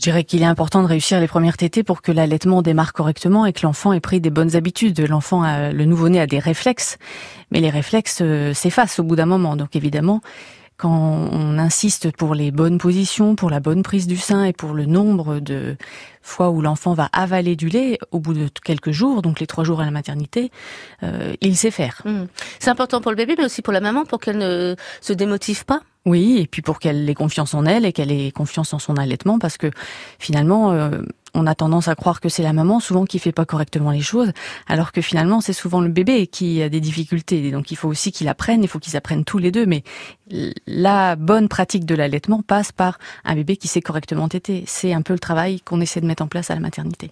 Je dirais qu'il est important de réussir les premières tétées pour que l'allaitement démarre correctement et que l'enfant ait pris des bonnes habitudes. L'enfant, le nouveau-né a des réflexes, mais les réflexes euh, s'effacent au bout d'un moment. Donc évidemment, quand on insiste pour les bonnes positions, pour la bonne prise du sein et pour le nombre de fois où l'enfant va avaler du lait au bout de quelques jours, donc les trois jours à la maternité, euh, il sait faire. Mmh. C'est important pour le bébé, mais aussi pour la maman, pour qu'elle ne se démotive pas oui, et puis pour qu'elle ait confiance en elle et qu'elle ait confiance en son allaitement, parce que finalement, euh, on a tendance à croire que c'est la maman souvent qui fait pas correctement les choses, alors que finalement c'est souvent le bébé qui a des difficultés. donc il faut aussi qu'il apprenne, il faut qu'ils apprennent tous les deux. Mais la bonne pratique de l'allaitement passe par un bébé qui sait correctement téter. C'est un peu le travail qu'on essaie de mettre en place à la maternité.